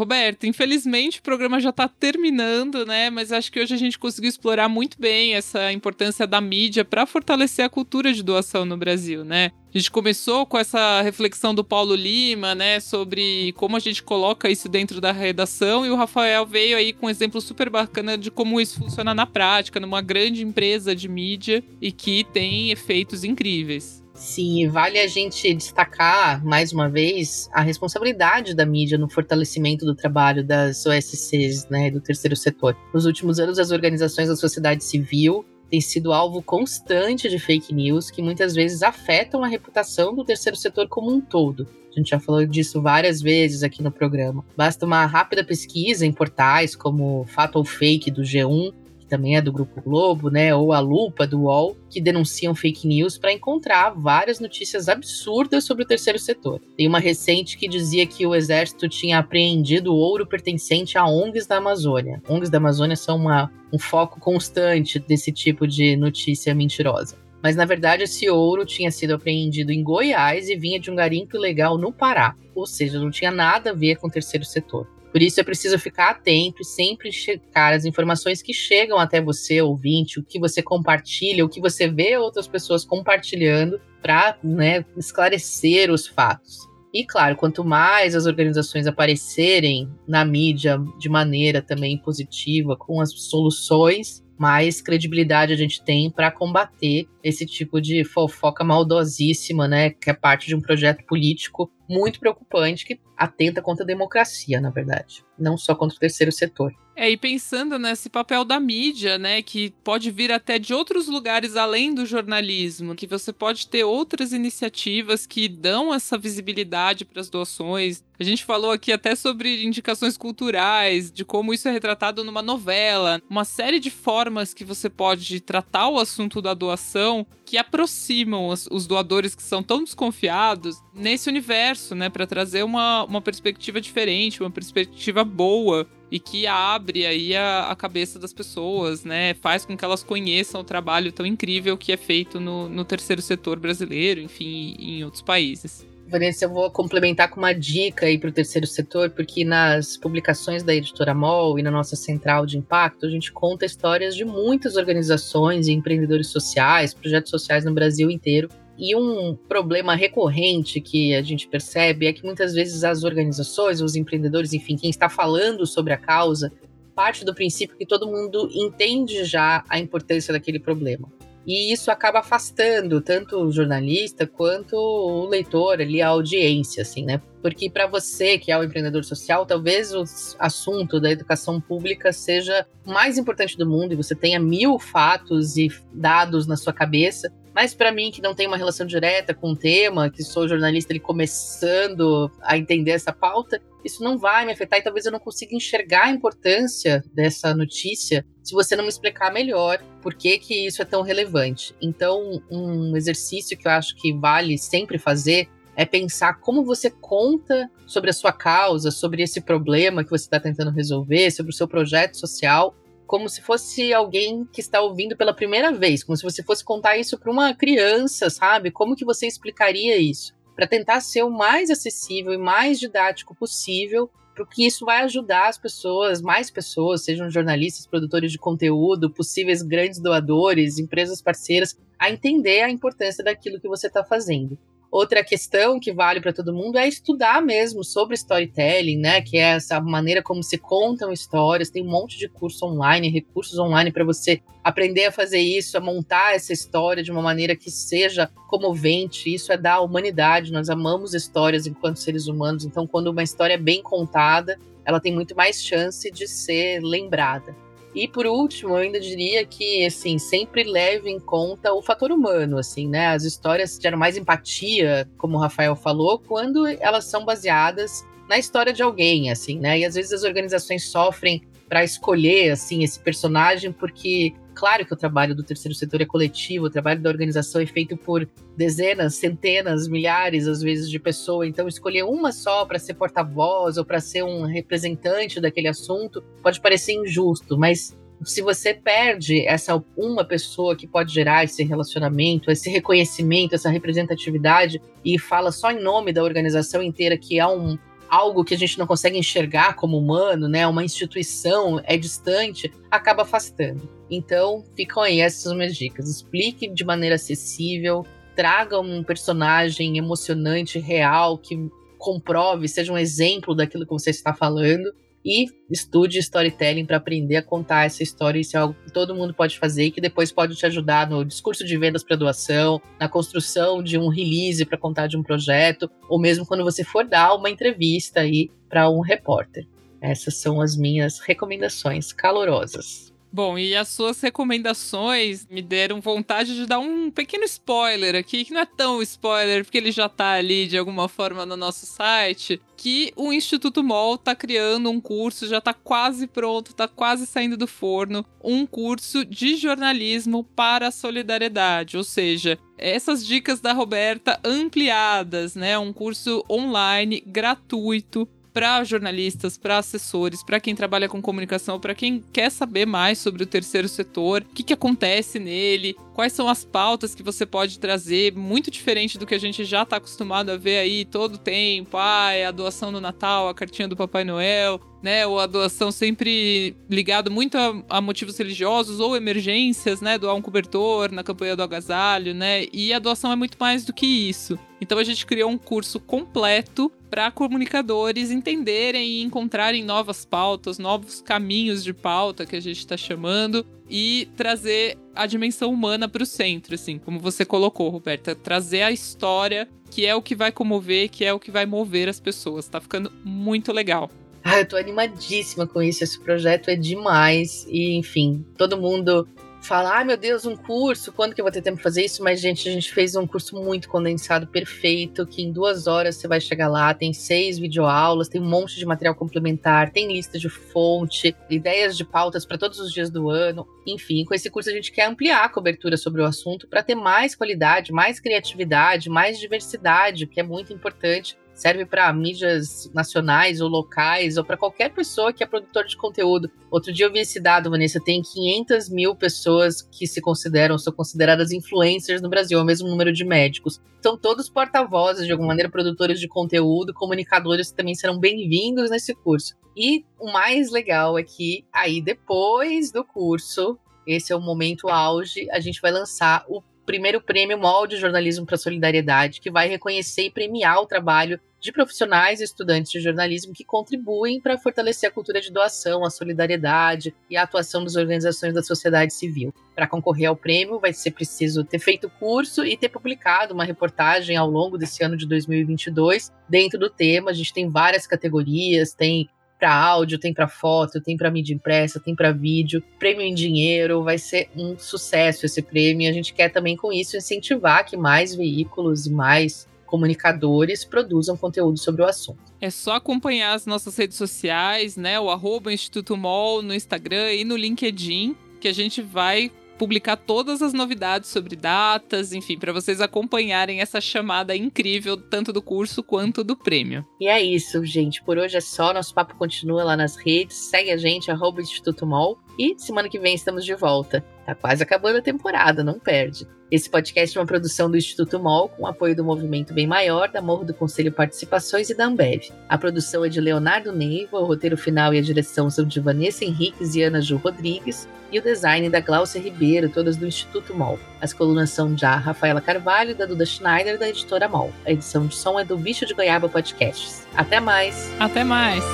Speaker 2: Roberto, infelizmente o programa já está terminando, né? Mas acho que hoje a gente conseguiu explorar muito bem essa importância da mídia para fortalecer a cultura de doação no Brasil, né? A gente começou com essa reflexão do Paulo Lima, né, sobre como a gente coloca isso dentro da redação, e o Rafael veio aí com um exemplo super bacana de como isso funciona na prática, numa grande empresa de mídia e que tem efeitos incríveis.
Speaker 1: Sim, vale a gente destacar, mais uma vez, a responsabilidade da mídia no fortalecimento do trabalho das OSCs, né, do terceiro setor. Nos últimos anos, as organizações da sociedade civil têm sido alvo constante de fake news que muitas vezes afetam a reputação do terceiro setor como um todo. A gente já falou disso várias vezes aqui no programa. Basta uma rápida pesquisa em portais como Fato ou Fake do G1 também é do Grupo Globo, né, ou a Lupa do UOL, que denunciam fake news para encontrar várias notícias absurdas sobre o terceiro setor. Tem uma recente que dizia que o exército tinha apreendido ouro pertencente a ONGs da Amazônia. ONGs da Amazônia são uma, um foco constante desse tipo de notícia mentirosa. Mas na verdade esse ouro tinha sido apreendido em Goiás e vinha de um garimpo ilegal no Pará, ou seja, não tinha nada a ver com o terceiro setor. Por isso é preciso ficar atento e sempre checar as informações que chegam até você, ouvinte, o que você compartilha, o que você vê outras pessoas compartilhando para né, esclarecer os fatos. E claro, quanto mais as organizações aparecerem na mídia de maneira também positiva, com as soluções, mais credibilidade a gente tem para combater esse tipo de fofoca maldosíssima, né, que é parte de um projeto político muito preocupante que atenta contra a democracia, na verdade, não só contra o terceiro setor.
Speaker 2: É, e pensando nesse papel da mídia, né, que pode vir até de outros lugares além do jornalismo, que você pode ter outras iniciativas que dão essa visibilidade para as doações. A gente falou aqui até sobre indicações culturais, de como isso é retratado numa novela, uma série de formas que você pode tratar o assunto da doação que aproximam os, doadores que são tão desconfiados nesse universo, né, para trazer uma, uma perspectiva diferente, uma perspectiva boa e que abre aí a, a, cabeça das pessoas, né? Faz com que elas conheçam o trabalho tão incrível que é feito no, no terceiro setor brasileiro, enfim, em outros países.
Speaker 1: Vanessa, eu vou complementar com uma dica aí para o terceiro setor, porque nas publicações da editora MOL e na nossa central de impacto, a gente conta histórias de muitas organizações e empreendedores sociais, projetos sociais no Brasil inteiro, e um problema recorrente que a gente percebe é que muitas vezes as organizações, os empreendedores, enfim, quem está falando sobre a causa, parte do princípio que todo mundo entende já a importância daquele problema. E isso acaba afastando tanto o jornalista quanto o leitor ali, a audiência, assim, né? Porque para você, que é o empreendedor social, talvez o assunto da educação pública seja o mais importante do mundo e você tenha mil fatos e dados na sua cabeça, mas para mim, que não tem uma relação direta com o tema, que sou jornalista ele começando a entender essa pauta, isso não vai me afetar e talvez eu não consiga enxergar a importância dessa notícia se você não me explicar melhor por que, que isso é tão relevante. Então, um exercício que eu acho que vale sempre fazer é pensar como você conta sobre a sua causa, sobre esse problema que você está tentando resolver, sobre o seu projeto social, como se fosse alguém que está ouvindo pela primeira vez, como se você fosse contar isso para uma criança, sabe? Como que você explicaria isso? Para tentar ser o mais acessível e mais didático possível, porque isso vai ajudar as pessoas, mais pessoas, sejam jornalistas, produtores de conteúdo, possíveis grandes doadores, empresas parceiras, a entender a importância daquilo que você está fazendo. Outra questão que vale para todo mundo é estudar mesmo sobre storytelling, né? Que é essa maneira como se contam histórias. Tem um monte de curso online, recursos online para você aprender a fazer isso, a montar essa história de uma maneira que seja comovente. Isso é da humanidade. Nós amamos histórias enquanto seres humanos. Então, quando uma história é bem contada, ela tem muito mais chance de ser lembrada. E por último, eu ainda diria que, assim, sempre leve em conta o fator humano, assim, né? As histórias geram mais empatia, como o Rafael falou, quando elas são baseadas na história de alguém, assim, né? E às vezes as organizações sofrem para escolher, assim, esse personagem porque Claro que o trabalho do terceiro setor é coletivo, o trabalho da organização é feito por dezenas, centenas, milhares, às vezes, de pessoas. Então, escolher uma só para ser porta-voz ou para ser um representante daquele assunto pode parecer injusto, mas se você perde essa uma pessoa que pode gerar esse relacionamento, esse reconhecimento, essa representatividade e fala só em nome da organização inteira que há um, algo que a gente não consegue enxergar como humano, né? Uma instituição é distante, acaba afastando. Então, ficam aí essas minhas dicas. Explique de maneira acessível, traga um personagem emocionante, real, que comprove, seja um exemplo daquilo que você está falando e estude storytelling para aprender a contar essa história. Isso é algo que todo mundo pode fazer e que depois pode te ajudar no discurso de vendas para doação, na construção de um release para contar de um projeto, ou mesmo quando você for dar uma entrevista aí para um repórter. Essas são as minhas recomendações calorosas.
Speaker 2: Bom, e as suas recomendações me deram vontade de dar um pequeno spoiler aqui, que não é tão spoiler, porque ele já tá ali de alguma forma no nosso site, que o Instituto MOL tá criando um curso, já tá quase pronto, tá quase saindo do forno, um curso de jornalismo para a solidariedade, ou seja, essas dicas da Roberta ampliadas, né? Um curso online gratuito para jornalistas, para assessores, para quem trabalha com comunicação, para quem quer saber mais sobre o terceiro setor, o que, que acontece nele, quais são as pautas que você pode trazer, muito diferente do que a gente já está acostumado a ver aí todo tempo, ah, a doação no Natal, a cartinha do Papai Noel, né, ou a doação sempre ligado muito a, a, motivos religiosos ou emergências, né, doar um cobertor na campanha do agasalho, né, e a doação é muito mais do que isso. Então a gente criou um curso completo para comunicadores entenderem e encontrarem novas pautas, novos caminhos de pauta que a gente está chamando e trazer a dimensão humana para o centro, assim, como você colocou, Roberta, trazer a história que é o que vai comover, que é o que vai mover as pessoas. Tá ficando muito legal.
Speaker 1: Ah, eu tô animadíssima com isso. Esse projeto é demais. E, enfim, todo mundo fala, ai ah, meu Deus, um curso, quando que eu vou ter tempo de fazer isso? Mas, gente, a gente fez um curso muito condensado, perfeito, que em duas horas você vai chegar lá, tem seis videoaulas, tem um monte de material complementar, tem lista de fonte, ideias de pautas para todos os dias do ano. Enfim, com esse curso a gente quer ampliar a cobertura sobre o assunto para ter mais qualidade, mais criatividade, mais diversidade, que é muito importante serve para mídias nacionais ou locais, ou para qualquer pessoa que é produtor de conteúdo. Outro dia eu vi esse dado, Vanessa, tem 500 mil pessoas que se consideram, são consideradas influencers no Brasil, é o mesmo número de médicos. São todos porta-vozes, de alguma maneira, produtores de conteúdo, comunicadores que também serão bem-vindos nesse curso. E o mais legal é que aí depois do curso, esse é o momento auge, a gente vai lançar o primeiro prêmio Molde Jornalismo para Solidariedade, que vai reconhecer e premiar o trabalho de profissionais e estudantes de jornalismo que contribuem para fortalecer a cultura de doação, a solidariedade e a atuação das organizações da sociedade civil. Para concorrer ao prêmio, vai ser preciso ter feito curso e ter publicado uma reportagem ao longo desse ano de 2022 dentro do tema. A gente tem várias categorias, tem para áudio, tem para foto, tem para mídia impressa, tem para vídeo, prêmio em dinheiro, vai ser um sucesso esse prêmio. A gente quer também com isso incentivar que mais veículos e mais comunicadores produzam conteúdo sobre o assunto.
Speaker 2: É só acompanhar as nossas redes sociais, né? O arroba Instituto Mol no Instagram e no LinkedIn, que a gente vai publicar todas as novidades sobre datas, enfim, para vocês acompanharem essa chamada incrível, tanto do curso quanto do prêmio.
Speaker 1: E é isso, gente. Por hoje é só. Nosso papo continua lá nas redes. Segue a gente, arroba Instituto Mol. E semana que vem estamos de volta. Tá quase acabando a temporada, não perde. Esse podcast é uma produção do Instituto MOL, com apoio do Movimento Bem Maior, da Morro do Conselho Participações e da Ambev. A produção é de Leonardo Neiva, o roteiro final e a direção são de Vanessa Henriques e Ana Ju Rodrigues, e o design da Glaucia Ribeiro, todas do Instituto MOL. As colunas são de Rafaela Carvalho, da Duda Schneider, da editora MOL. A edição de som é do Bicho de Goiaba Podcasts. Até mais!
Speaker 2: Até mais!